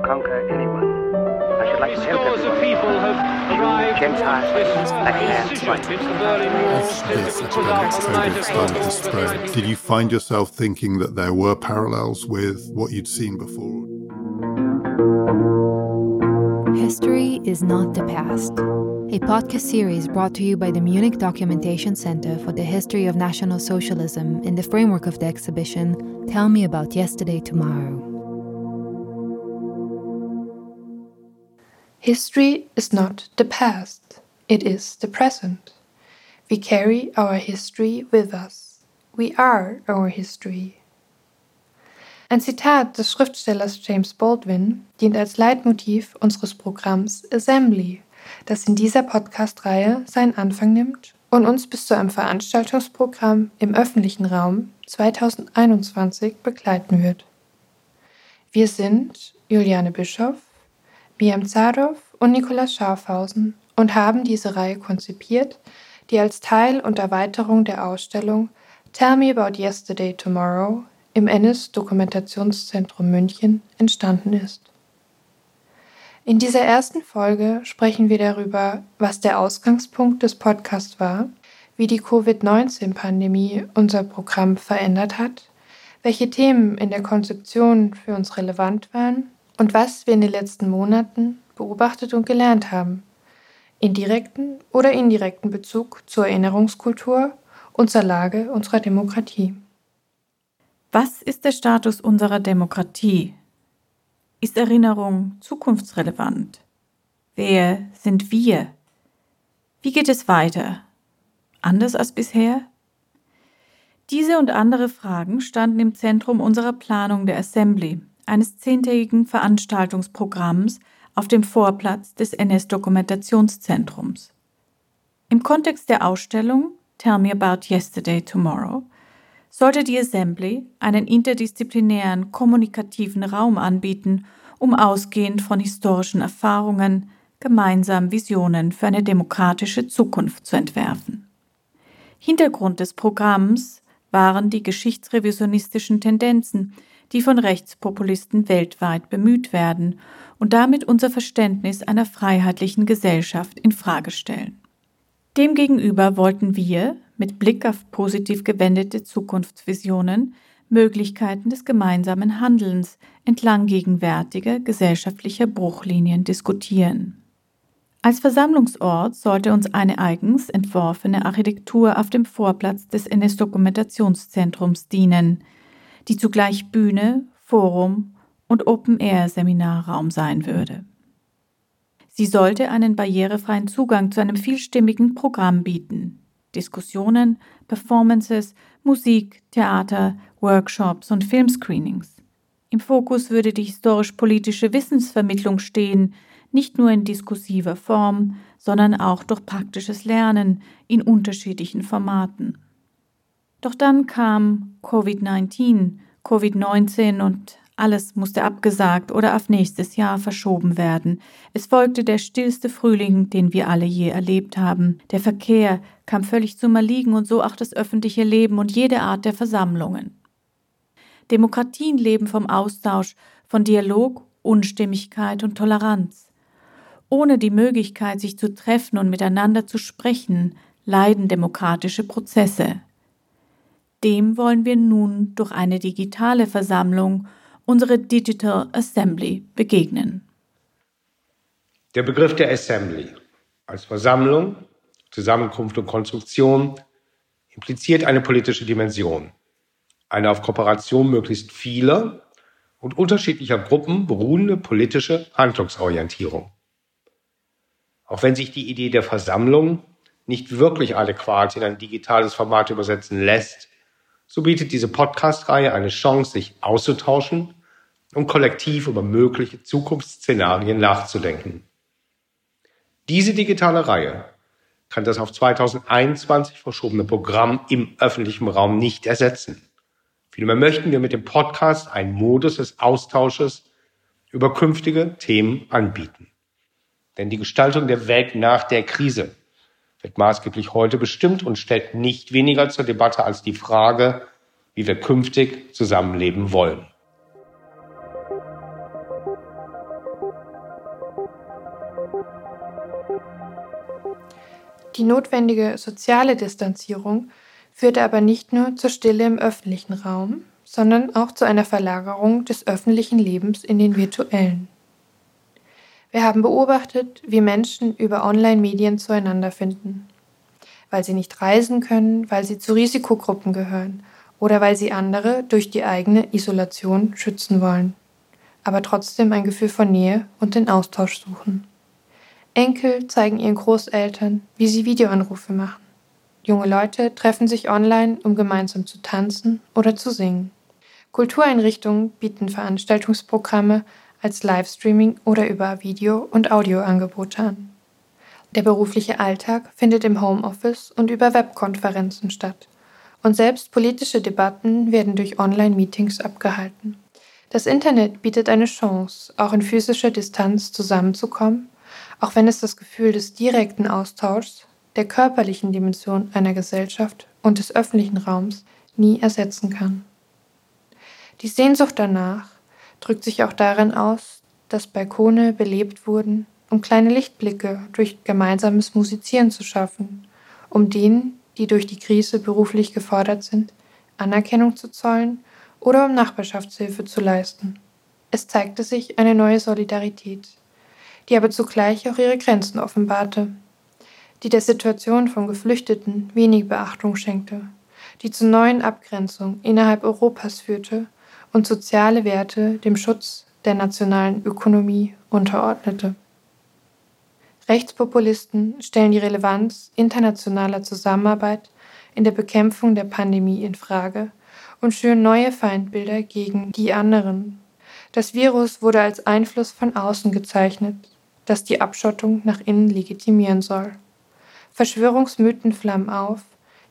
or conquer anyone. I should like to help everyone. Gentiles, black hats, Did you find yourself thinking that there were parallels with what you'd seen before? History is not the past. A podcast series brought to you by the Munich Documentation Center for the History of National Socialism in the framework of the exhibition Tell Me About Yesterday Tomorrow. History is not the past, it is the present. We carry our history with us. We are our history. Ein Zitat des Schriftstellers James Baldwin dient als Leitmotiv unseres Programms Assembly, das in dieser Podcast-Reihe seinen Anfang nimmt und uns bis zu einem Veranstaltungsprogramm im öffentlichen Raum 2021 begleiten wird. Wir sind Juliane Bischoff, Miam Zadow und Nikolaus Schafhausen und haben diese Reihe konzipiert, die als Teil und Erweiterung der Ausstellung Tell Me About Yesterday Tomorrow im NS Dokumentationszentrum München entstanden ist. In dieser ersten Folge sprechen wir darüber, was der Ausgangspunkt des Podcasts war, wie die Covid-19-Pandemie unser Programm verändert hat, welche Themen in der Konzeption für uns relevant waren und was wir in den letzten Monaten beobachtet und gelernt haben, in direkten oder indirekten Bezug zur Erinnerungskultur und zur Lage unserer Demokratie. Was ist der Status unserer Demokratie? Ist Erinnerung zukunftsrelevant? Wer sind wir? Wie geht es weiter? Anders als bisher? Diese und andere Fragen standen im Zentrum unserer Planung der Assembly, eines zehntägigen Veranstaltungsprogramms auf dem Vorplatz des NS-Dokumentationszentrums. Im Kontext der Ausstellung Tell Me About Yesterday Tomorrow sollte die Assembly einen interdisziplinären kommunikativen Raum anbieten, um ausgehend von historischen Erfahrungen gemeinsam Visionen für eine demokratische Zukunft zu entwerfen. Hintergrund des Programms waren die geschichtsrevisionistischen Tendenzen, die von Rechtspopulisten weltweit bemüht werden und damit unser Verständnis einer freiheitlichen Gesellschaft in Frage stellen. Demgegenüber wollten wir, mit Blick auf positiv gewendete Zukunftsvisionen, Möglichkeiten des gemeinsamen Handelns entlang gegenwärtiger gesellschaftlicher Bruchlinien diskutieren. Als Versammlungsort sollte uns eine eigens entworfene Architektur auf dem Vorplatz des NS-Dokumentationszentrums dienen, die zugleich Bühne, Forum und Open-Air-Seminarraum sein würde. Sie sollte einen barrierefreien Zugang zu einem vielstimmigen Programm bieten. Diskussionen, Performances, Musik, Theater, Workshops und Filmscreenings. Im Fokus würde die historisch-politische Wissensvermittlung stehen, nicht nur in diskursiver Form, sondern auch durch praktisches Lernen in unterschiedlichen Formaten. Doch dann kam Covid-19, Covid-19 und alles musste abgesagt oder auf nächstes Jahr verschoben werden. Es folgte der stillste Frühling, den wir alle je erlebt haben. Der Verkehr kam völlig zum Erliegen und so auch das öffentliche Leben und jede Art der Versammlungen. Demokratien leben vom Austausch, von Dialog, Unstimmigkeit und Toleranz. Ohne die Möglichkeit, sich zu treffen und miteinander zu sprechen, leiden demokratische Prozesse. Dem wollen wir nun durch eine digitale Versammlung, unsere Digital Assembly, begegnen. Der Begriff der Assembly als Versammlung, Zusammenkunft und Konstruktion impliziert eine politische Dimension, eine auf Kooperation möglichst vieler und unterschiedlicher Gruppen beruhende politische Handlungsorientierung. Auch wenn sich die Idee der Versammlung nicht wirklich adäquat in ein digitales Format übersetzen lässt, so bietet diese Podcast-Reihe eine Chance, sich auszutauschen und kollektiv über mögliche Zukunftsszenarien nachzudenken. Diese digitale Reihe kann das auf 2021 verschobene Programm im öffentlichen Raum nicht ersetzen. Vielmehr möchten wir mit dem Podcast einen Modus des Austausches über künftige Themen anbieten. Denn die Gestaltung der Welt nach der Krise wird maßgeblich heute bestimmt und stellt nicht weniger zur Debatte als die Frage, wie wir künftig zusammenleben wollen. Die notwendige soziale Distanzierung führte aber nicht nur zur Stille im öffentlichen Raum, sondern auch zu einer Verlagerung des öffentlichen Lebens in den virtuellen. Wir haben beobachtet, wie Menschen über Online-Medien zueinander finden, weil sie nicht reisen können, weil sie zu Risikogruppen gehören oder weil sie andere durch die eigene Isolation schützen wollen, aber trotzdem ein Gefühl von Nähe und den Austausch suchen. Enkel zeigen ihren Großeltern, wie sie Videoanrufe machen. Junge Leute treffen sich online, um gemeinsam zu tanzen oder zu singen. Kultureinrichtungen bieten Veranstaltungsprogramme als Livestreaming oder über Video- und Audioangebote an. Der berufliche Alltag findet im Homeoffice und über Webkonferenzen statt. Und selbst politische Debatten werden durch Online-Meetings abgehalten. Das Internet bietet eine Chance, auch in physischer Distanz zusammenzukommen auch wenn es das Gefühl des direkten Austauschs, der körperlichen Dimension einer Gesellschaft und des öffentlichen Raums nie ersetzen kann. Die Sehnsucht danach drückt sich auch darin aus, dass Balkone belebt wurden, um kleine Lichtblicke durch gemeinsames Musizieren zu schaffen, um denen, die durch die Krise beruflich gefordert sind, Anerkennung zu zollen oder um Nachbarschaftshilfe zu leisten. Es zeigte sich eine neue Solidarität die aber zugleich auch ihre Grenzen offenbarte, die der Situation von Geflüchteten wenig Beachtung schenkte, die zu neuen Abgrenzungen innerhalb Europas führte und soziale Werte dem Schutz der nationalen Ökonomie unterordnete. Rechtspopulisten stellen die Relevanz internationaler Zusammenarbeit in der Bekämpfung der Pandemie in Frage und schüren neue Feindbilder gegen die anderen. Das Virus wurde als Einfluss von außen gezeichnet, das die Abschottung nach innen legitimieren soll. Verschwörungsmythen flammen auf,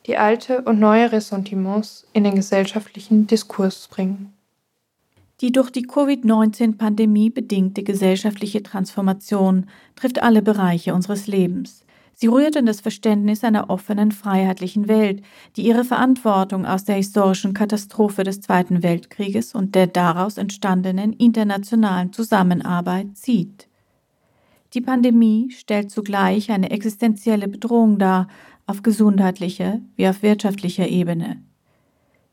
die alte und neue Ressentiments in den gesellschaftlichen Diskurs bringen. Die durch die Covid-19-Pandemie bedingte gesellschaftliche Transformation trifft alle Bereiche unseres Lebens. Sie rührt in das Verständnis einer offenen, freiheitlichen Welt, die ihre Verantwortung aus der historischen Katastrophe des Zweiten Weltkrieges und der daraus entstandenen internationalen Zusammenarbeit zieht. Die Pandemie stellt zugleich eine existenzielle Bedrohung dar, auf gesundheitlicher wie auf wirtschaftlicher Ebene.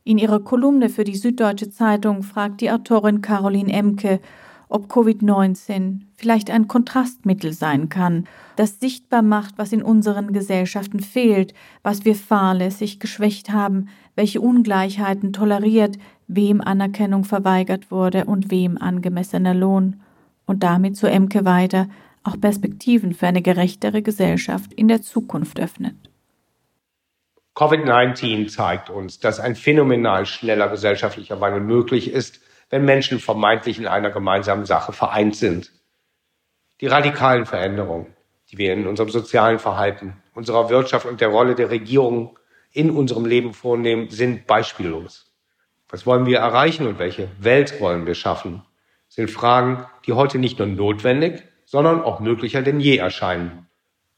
In ihrer Kolumne für die Süddeutsche Zeitung fragt die Autorin Caroline Emke, ob Covid-19 vielleicht ein Kontrastmittel sein kann, das sichtbar macht, was in unseren Gesellschaften fehlt, was wir fahrlässig geschwächt haben, welche Ungleichheiten toleriert, wem Anerkennung verweigert wurde und wem angemessener Lohn. Und damit zu Emke weiter, auch Perspektiven für eine gerechtere Gesellschaft in der Zukunft öffnet. Covid-19 zeigt uns, dass ein phänomenal schneller gesellschaftlicher Wandel möglich ist, wenn Menschen vermeintlich in einer gemeinsamen Sache vereint sind. Die radikalen Veränderungen, die wir in unserem sozialen Verhalten, unserer Wirtschaft und der Rolle der Regierung in unserem Leben vornehmen, sind beispiellos. Was wollen wir erreichen und welche Welt wollen wir schaffen? sind Fragen, die heute nicht nur notwendig, sondern auch möglicher denn je erscheinen.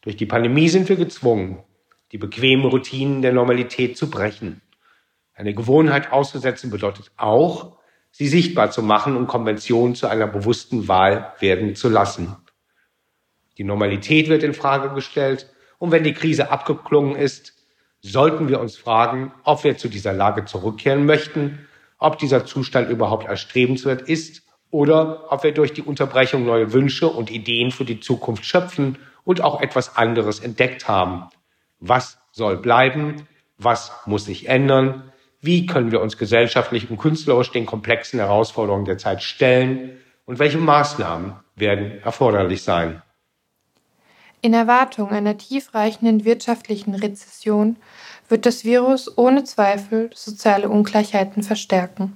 Durch die Pandemie sind wir gezwungen, die bequemen Routinen der Normalität zu brechen. Eine Gewohnheit auszusetzen bedeutet auch, sie sichtbar zu machen und Konventionen zu einer bewussten Wahl werden zu lassen. Die Normalität wird in Frage gestellt und wenn die Krise abgeklungen ist, sollten wir uns fragen, ob wir zu dieser Lage zurückkehren möchten, ob dieser Zustand überhaupt erstrebenswert ist oder ob wir durch die Unterbrechung neue Wünsche und Ideen für die Zukunft schöpfen und auch etwas anderes entdeckt haben. Was soll bleiben? Was muss sich ändern? Wie können wir uns gesellschaftlich und künstlerisch den komplexen Herausforderungen der Zeit stellen? Und welche Maßnahmen werden erforderlich sein? In Erwartung einer tiefreichenden wirtschaftlichen Rezession wird das Virus ohne Zweifel soziale Ungleichheiten verstärken.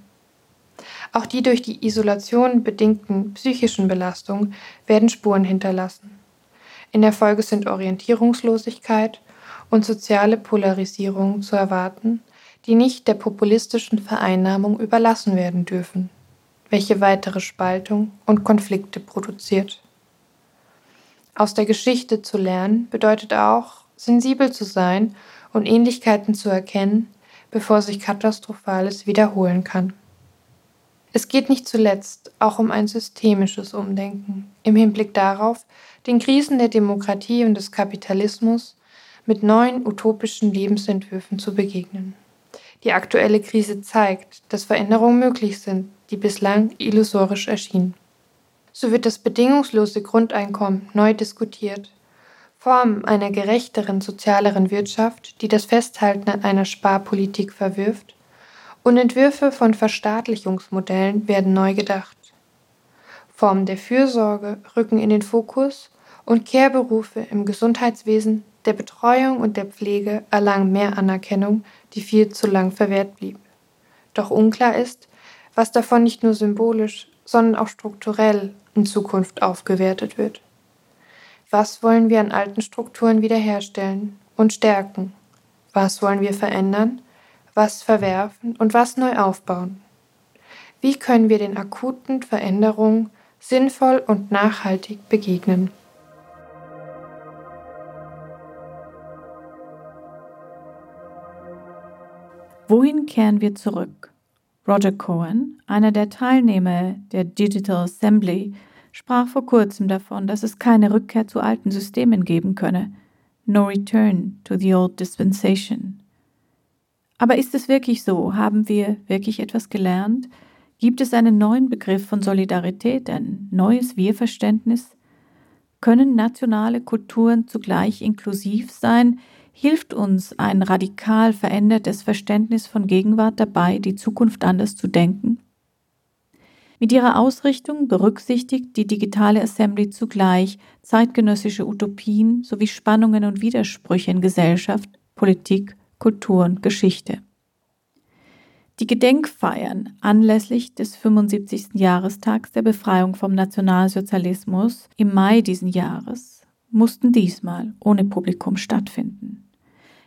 Auch die durch die Isolation bedingten psychischen Belastungen werden Spuren hinterlassen. In der Folge sind Orientierungslosigkeit und soziale Polarisierung zu erwarten, die nicht der populistischen Vereinnahmung überlassen werden dürfen, welche weitere Spaltung und Konflikte produziert. Aus der Geschichte zu lernen bedeutet auch, sensibel zu sein und Ähnlichkeiten zu erkennen, bevor sich Katastrophales wiederholen kann. Es geht nicht zuletzt auch um ein systemisches Umdenken im Hinblick darauf, den Krisen der Demokratie und des Kapitalismus mit neuen utopischen Lebensentwürfen zu begegnen. Die aktuelle Krise zeigt, dass Veränderungen möglich sind, die bislang illusorisch erschienen. So wird das bedingungslose Grundeinkommen neu diskutiert. Formen einer gerechteren, sozialeren Wirtschaft, die das Festhalten an einer Sparpolitik verwirft, und Entwürfe von Verstaatlichungsmodellen werden neu gedacht. Formen der Fürsorge rücken in den Fokus und Kehrberufe im Gesundheitswesen, der Betreuung und der Pflege erlangen mehr Anerkennung, die viel zu lang verwehrt blieb. Doch unklar ist, was davon nicht nur symbolisch, sondern auch strukturell in Zukunft aufgewertet wird. Was wollen wir an alten Strukturen wiederherstellen und stärken? Was wollen wir verändern? Was verwerfen und was neu aufbauen? Wie können wir den akuten Veränderungen sinnvoll und nachhaltig begegnen? Wohin kehren wir zurück? Roger Cohen, einer der Teilnehmer der Digital Assembly, sprach vor kurzem davon, dass es keine Rückkehr zu alten Systemen geben könne. No return to the old dispensation. Aber ist es wirklich so? Haben wir wirklich etwas gelernt? Gibt es einen neuen Begriff von Solidarität, ein neues Wir-Verständnis? Können nationale Kulturen zugleich inklusiv sein, hilft uns ein radikal verändertes Verständnis von Gegenwart dabei, die Zukunft anders zu denken? Mit ihrer Ausrichtung berücksichtigt die digitale Assembly zugleich zeitgenössische Utopien sowie Spannungen und Widersprüche in Gesellschaft, Politik, Kultur und Geschichte. Die Gedenkfeiern anlässlich des 75. Jahrestags der Befreiung vom Nationalsozialismus im Mai diesen Jahres mussten diesmal ohne Publikum stattfinden.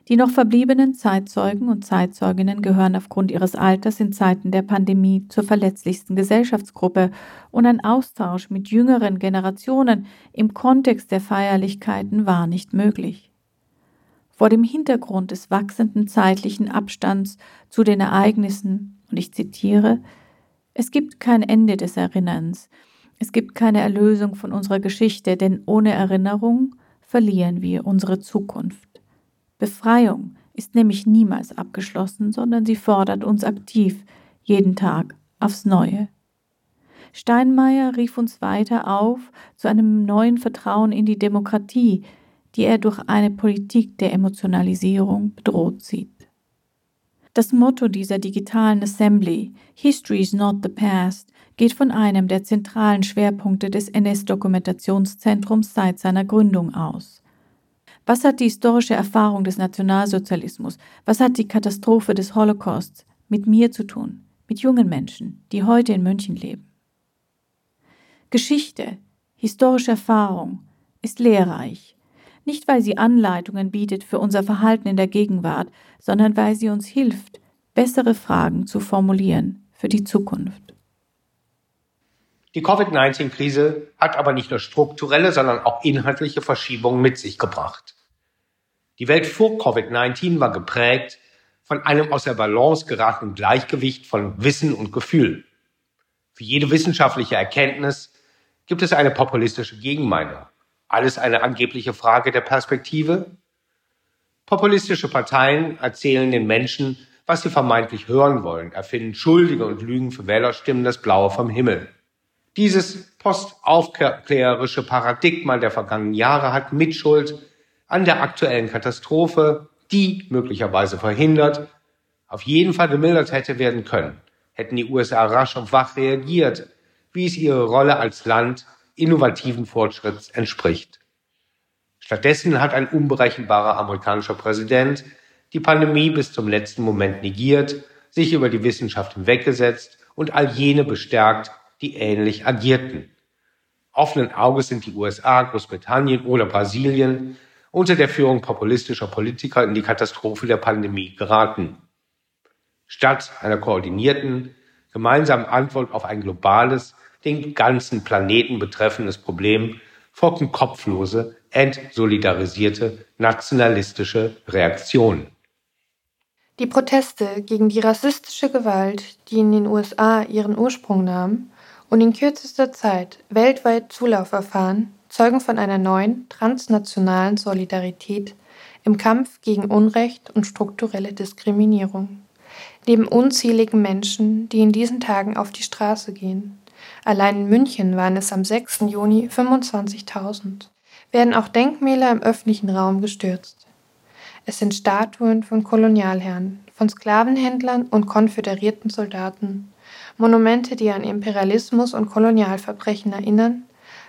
Die noch verbliebenen Zeitzeugen und Zeitzeuginnen gehören aufgrund ihres Alters in Zeiten der Pandemie zur verletzlichsten Gesellschaftsgruppe und ein Austausch mit jüngeren Generationen im Kontext der Feierlichkeiten war nicht möglich. Vor dem Hintergrund des wachsenden zeitlichen Abstands zu den Ereignissen, und ich zitiere, es gibt kein Ende des Erinnerns, es gibt keine Erlösung von unserer Geschichte, denn ohne Erinnerung verlieren wir unsere Zukunft. Befreiung ist nämlich niemals abgeschlossen, sondern sie fordert uns aktiv, jeden Tag aufs Neue. Steinmeier rief uns weiter auf zu einem neuen Vertrauen in die Demokratie, die er durch eine Politik der Emotionalisierung bedroht sieht. Das Motto dieser digitalen Assembly, History is not the past, geht von einem der zentralen Schwerpunkte des NS-Dokumentationszentrums seit seiner Gründung aus. Was hat die historische Erfahrung des Nationalsozialismus, was hat die Katastrophe des Holocausts mit mir zu tun, mit jungen Menschen, die heute in München leben? Geschichte, historische Erfahrung ist lehrreich, nicht weil sie Anleitungen bietet für unser Verhalten in der Gegenwart, sondern weil sie uns hilft, bessere Fragen zu formulieren für die Zukunft. Die Covid-19-Krise hat aber nicht nur strukturelle, sondern auch inhaltliche Verschiebungen mit sich gebracht. Die Welt vor Covid-19 war geprägt von einem aus der Balance geratenen Gleichgewicht von Wissen und Gefühl. Für jede wissenschaftliche Erkenntnis gibt es eine populistische Gegenmeinung. Alles eine angebliche Frage der Perspektive? Populistische Parteien erzählen den Menschen, was sie vermeintlich hören wollen, erfinden Schuldige und Lügen für Wählerstimmen das Blaue vom Himmel. Dieses postaufklärerische Paradigma der vergangenen Jahre hat Mitschuld an der aktuellen Katastrophe, die möglicherweise verhindert, auf jeden Fall gemildert hätte werden können, hätten die USA rasch und wach reagiert, wie es ihre Rolle als Land innovativen Fortschritts entspricht. Stattdessen hat ein unberechenbarer amerikanischer Präsident die Pandemie bis zum letzten Moment negiert, sich über die Wissenschaft hinweggesetzt und all jene bestärkt, die ähnlich agierten. Offenen Auges sind die USA, Großbritannien oder Brasilien unter der Führung populistischer Politiker in die Katastrophe der Pandemie geraten. Statt einer koordinierten, gemeinsamen Antwort auf ein globales, den ganzen Planeten betreffendes Problem folgten kopflose, entsolidarisierte, nationalistische Reaktionen. Die Proteste gegen die rassistische Gewalt, die in den USA ihren Ursprung nahm und in kürzester Zeit weltweit Zulauf erfahren, zeugen von einer neuen transnationalen Solidarität im Kampf gegen Unrecht und strukturelle Diskriminierung. Neben unzähligen Menschen, die in diesen Tagen auf die Straße gehen, allein in München waren es am 6. Juni 25.000, werden auch Denkmäler im öffentlichen Raum gestürzt. Es sind Statuen von Kolonialherren, von Sklavenhändlern und konföderierten Soldaten, Monumente, die an Imperialismus und Kolonialverbrechen erinnern,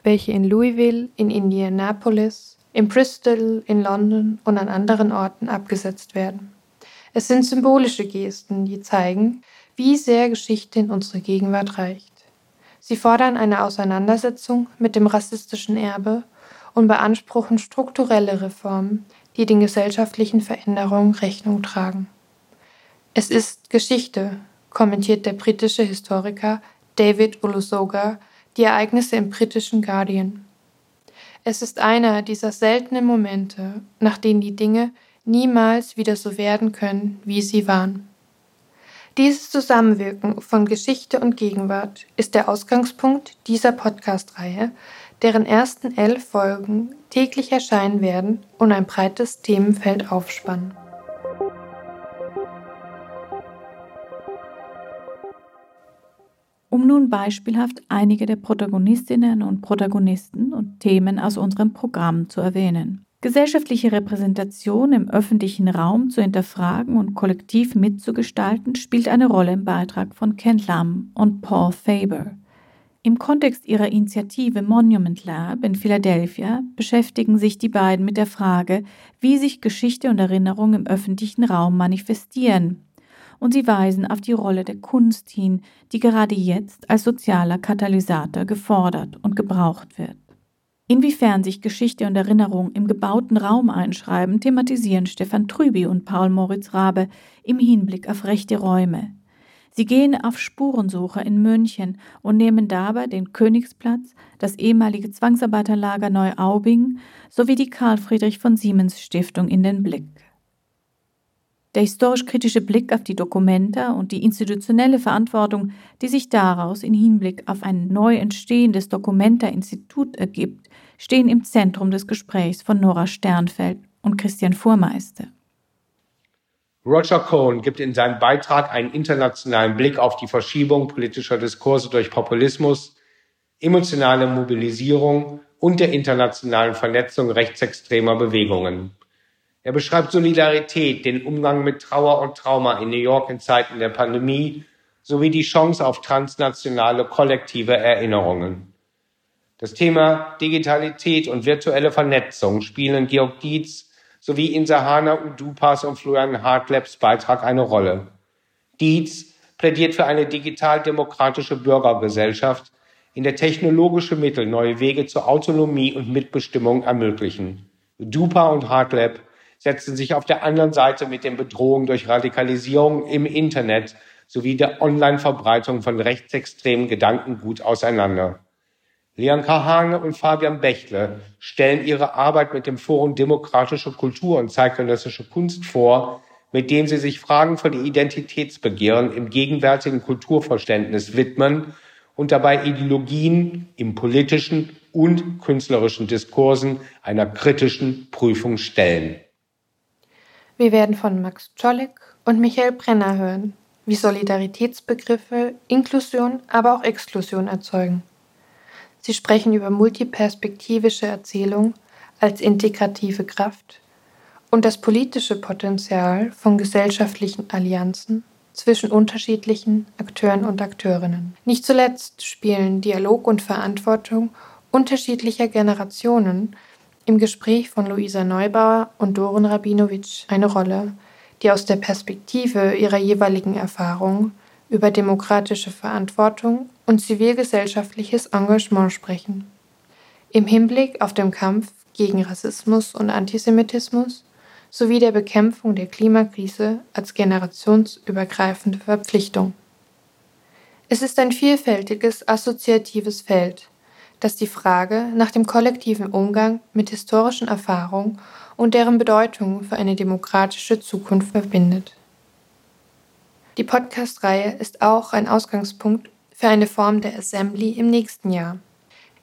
welche in Louisville, in Indianapolis, in Bristol, in London und an anderen Orten abgesetzt werden. Es sind symbolische Gesten, die zeigen, wie sehr Geschichte in unsere Gegenwart reicht. Sie fordern eine Auseinandersetzung mit dem rassistischen Erbe und beanspruchen strukturelle Reformen, die den gesellschaftlichen Veränderungen Rechnung tragen. Es ist Geschichte, kommentiert der britische Historiker David Ulusoga die Ereignisse im britischen Guardian. Es ist einer dieser seltenen Momente, nach denen die Dinge niemals wieder so werden können, wie sie waren. Dieses Zusammenwirken von Geschichte und Gegenwart ist der Ausgangspunkt dieser Podcast-Reihe, deren ersten elf Folgen täglich erscheinen werden und ein breites Themenfeld aufspannen. Um nun beispielhaft einige der Protagonistinnen und Protagonisten und Themen aus unserem Programm zu erwähnen. Gesellschaftliche Repräsentation im öffentlichen Raum zu hinterfragen und kollektiv mitzugestalten spielt eine Rolle im Beitrag von Ken Lam und Paul Faber. Im Kontext ihrer Initiative Monument Lab in Philadelphia beschäftigen sich die beiden mit der Frage, wie sich Geschichte und Erinnerung im öffentlichen Raum manifestieren. Und sie weisen auf die Rolle der Kunst hin, die gerade jetzt als sozialer Katalysator gefordert und gebraucht wird. Inwiefern sich Geschichte und Erinnerung im gebauten Raum einschreiben, thematisieren Stefan Trüby und Paul Moritz Rabe im Hinblick auf rechte Räume. Sie gehen auf Spurensuche in München und nehmen dabei den Königsplatz, das ehemalige Zwangsarbeiterlager Neuaubing sowie die Karl Friedrich von Siemens Stiftung in den Blick. Der historisch-kritische Blick auf die Dokumenta und die institutionelle Verantwortung, die sich daraus in Hinblick auf ein neu entstehendes Dokumenta-Institut ergibt, stehen im Zentrum des Gesprächs von Nora Sternfeld und Christian Fuhrmeister. Roger Cohn gibt in seinem Beitrag einen internationalen Blick auf die Verschiebung politischer Diskurse durch Populismus, emotionale Mobilisierung und der internationalen Vernetzung rechtsextremer Bewegungen. Er beschreibt Solidarität, den Umgang mit Trauer und Trauma in New York in Zeiten der Pandemie sowie die Chance auf transnationale kollektive Erinnerungen. Das Thema Digitalität und virtuelle Vernetzung spielen Georg Dietz sowie Insahana Udupas und Florian Hartlebs Beitrag eine Rolle. Dietz plädiert für eine digital-demokratische Bürgergesellschaft, in der technologische Mittel neue Wege zur Autonomie und Mitbestimmung ermöglichen. Dupa und Hartleb setzen sich auf der anderen Seite mit den Bedrohungen durch Radikalisierung im Internet sowie der Online-Verbreitung von rechtsextremen Gedankengut auseinander. Leon Kahane und Fabian Bächle stellen ihre Arbeit mit dem Forum Demokratische Kultur und zeitgenössische Kunst vor, mit dem sie sich Fragen von Identitätsbegehren im gegenwärtigen Kulturverständnis widmen und dabei Ideologien im politischen und künstlerischen Diskursen einer kritischen Prüfung stellen. Wir werden von Max Czolek und Michael Brenner hören, wie Solidaritätsbegriffe Inklusion, aber auch Exklusion erzeugen. Sie sprechen über multiperspektivische Erzählung als integrative Kraft und das politische Potenzial von gesellschaftlichen Allianzen zwischen unterschiedlichen Akteuren und Akteurinnen. Nicht zuletzt spielen Dialog und Verantwortung unterschiedlicher Generationen im Gespräch von Luisa Neubauer und Dorin Rabinowitsch eine Rolle, die aus der Perspektive ihrer jeweiligen Erfahrung über demokratische Verantwortung und zivilgesellschaftliches Engagement sprechen. Im Hinblick auf den Kampf gegen Rassismus und Antisemitismus sowie der Bekämpfung der Klimakrise als generationsübergreifende Verpflichtung. Es ist ein vielfältiges assoziatives Feld, das die Frage nach dem kollektiven Umgang mit historischen Erfahrungen und deren Bedeutung für eine demokratische Zukunft verbindet. Die Podcast-Reihe ist auch ein Ausgangspunkt für eine Form der Assembly im nächsten Jahr.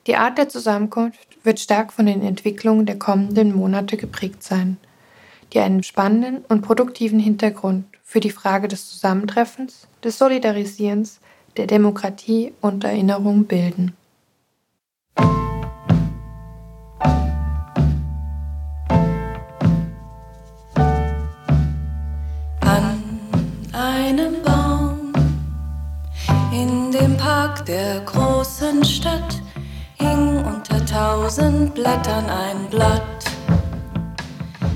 Die Art der Zusammenkunft wird stark von den Entwicklungen der kommenden Monate geprägt sein, die einen spannenden und produktiven Hintergrund für die Frage des Zusammentreffens, des Solidarisierens, der Demokratie und Erinnerung bilden. Der großen Stadt hing unter tausend Blättern ein Blatt.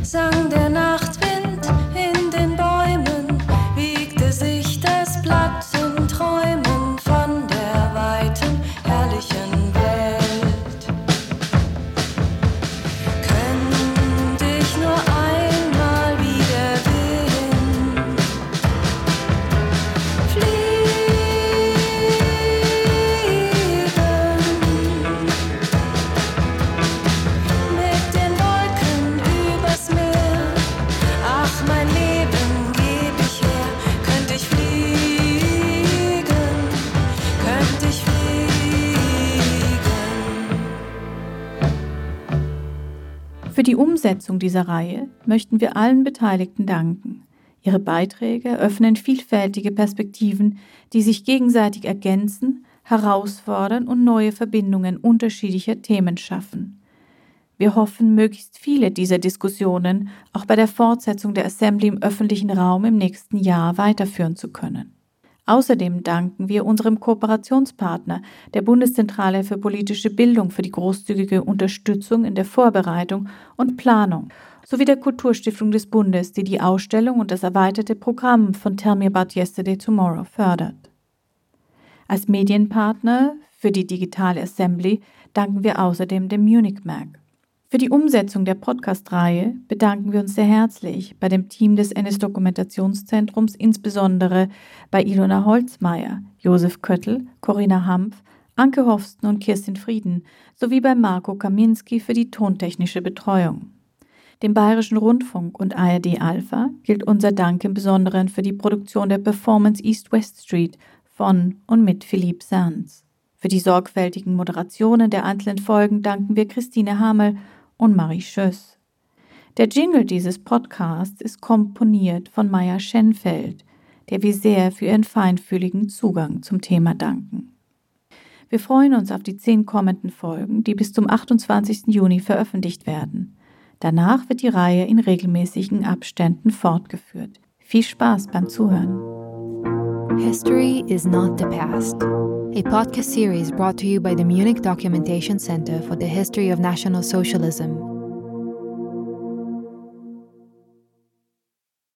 Sang der Nachtwind die Umsetzung dieser Reihe möchten wir allen Beteiligten danken. Ihre Beiträge öffnen vielfältige Perspektiven, die sich gegenseitig ergänzen, herausfordern und neue Verbindungen unterschiedlicher Themen schaffen. Wir hoffen, möglichst viele dieser Diskussionen auch bei der Fortsetzung der Assembly im öffentlichen Raum im nächsten Jahr weiterführen zu können. Außerdem danken wir unserem Kooperationspartner, der Bundeszentrale für politische Bildung, für die großzügige Unterstützung in der Vorbereitung und Planung sowie der Kulturstiftung des Bundes, die die Ausstellung und das erweiterte Programm von Tell Me About Yesterday Tomorrow fördert. Als Medienpartner für die digitale Assembly danken wir außerdem dem Munich Mag. Für die Umsetzung der Podcast-Reihe bedanken wir uns sehr herzlich bei dem Team des NS-Dokumentationszentrums, insbesondere bei Ilona Holzmeier, Josef Köttl, Corinna Hampf, Anke Hofsten und Kirstin Frieden sowie bei Marco Kaminski für die tontechnische Betreuung. Dem Bayerischen Rundfunk und ARD Alpha gilt unser Dank im Besonderen für die Produktion der Performance East West Street von und mit Philippe Sands. Für die sorgfältigen Moderationen der einzelnen Folgen danken wir Christine Hamel und Marie Schöss. Der Jingle dieses Podcasts ist komponiert von Maya Schenfeld, der wir sehr für ihren feinfühligen Zugang zum Thema danken. Wir freuen uns auf die zehn kommenden Folgen, die bis zum 28. Juni veröffentlicht werden. Danach wird die Reihe in regelmäßigen Abständen fortgeführt. Viel Spaß beim Zuhören. History is not the past. a podcast series brought to you by the Munich Documentation Center for the History of National Socialism